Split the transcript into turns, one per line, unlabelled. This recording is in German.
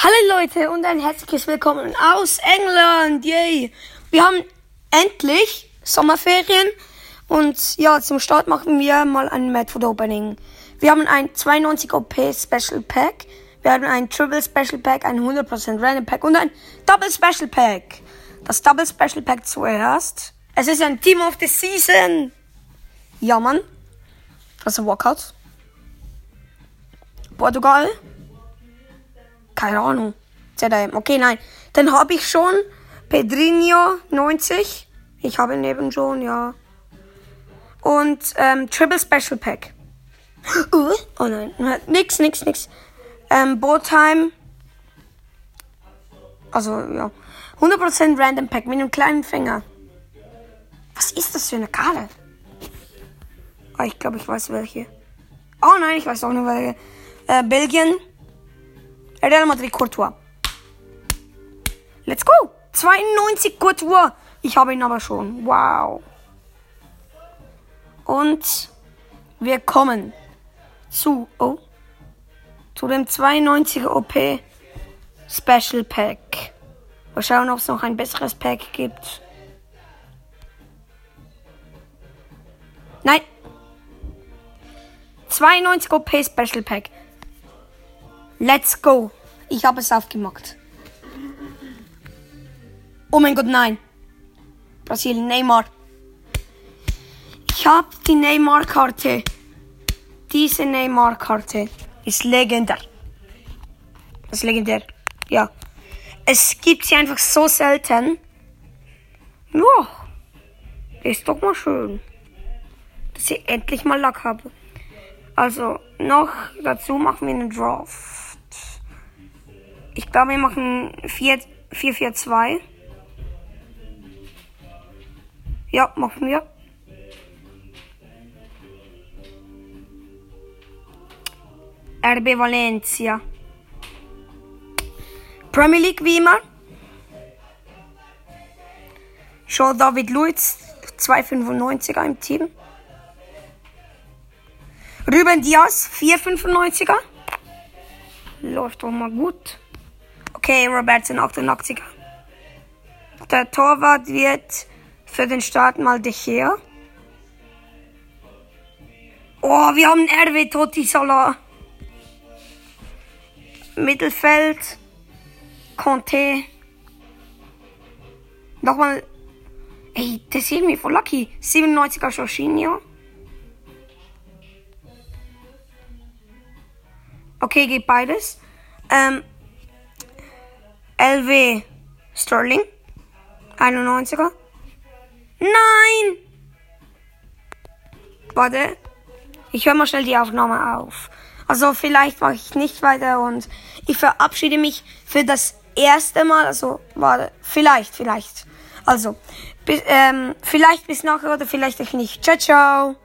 Hallo Leute und ein herzliches Willkommen aus England. Yay! Wir haben endlich Sommerferien und ja, zum Start machen wir mal ein Method Opening. Wir haben ein 92 OP Special Pack, wir haben ein Triple Special Pack, ein 100% Random Pack und ein Double Special Pack. Das Double Special Pack zuerst. Es ist ein Team of the Season. Ja, Mann. Ein Walkout. Portugal. Keine Ahnung. ZDM. Okay, nein. Dann habe ich schon Pedrinho 90. Ich habe ihn eben schon, ja. Und ähm, Triple Special Pack. Uh, oh nein, nix, nix, nix. Ähm, Boatime. Also, ja. 100% Random Pack mit einem kleinen Finger. Was ist das für eine Karte? Ah, ich glaube, ich weiß welche. Oh nein, ich weiß auch nicht welche. Äh, Belgien. Real Madrid Courtois. Let's go. 92 Courtois. Ich habe ihn aber schon. Wow. Und wir kommen zu, oh, zu dem 92er OP Special Pack. Mal schauen, ob es noch ein besseres Pack gibt. Nein. 92 OP Special Pack. Let's go. Ich habe es aufgemacht. Oh mein Gott, nein. Brasilien, Neymar. Ich habe die Neymar-Karte. Diese Neymar-Karte ist legendär. Ist legendär. Ja. Es gibt sie einfach so selten. Ja. Ist doch mal schön. Dass ich endlich mal Lack habe. Also, noch dazu machen wir einen Draft. Ich glaube, wir machen 4-4-2. Ja, machen wir. RB Valencia. Premier League wie immer. Show David Luiz, 2,95er im Team. Ruben Diaz, 4,95er. Läuft doch mal gut. Okay, Robertson 88er. Der Torwart wird für den Start mal De Gea. Oh, wir haben RW Totti Salah. Mittelfeld. Conte. Nochmal. Ey, das ist irgendwie voll lucky. 97er Jorginho. Okay, geht beides. Ähm, LW Sterling. 91er. Nein! Warte. Ich höre mal schnell die Aufnahme auf. Also vielleicht mache ich nicht weiter und ich verabschiede mich für das erste Mal. Also warte, vielleicht, vielleicht. Also bis, ähm, vielleicht bis nachher oder vielleicht auch nicht. Ciao, ciao.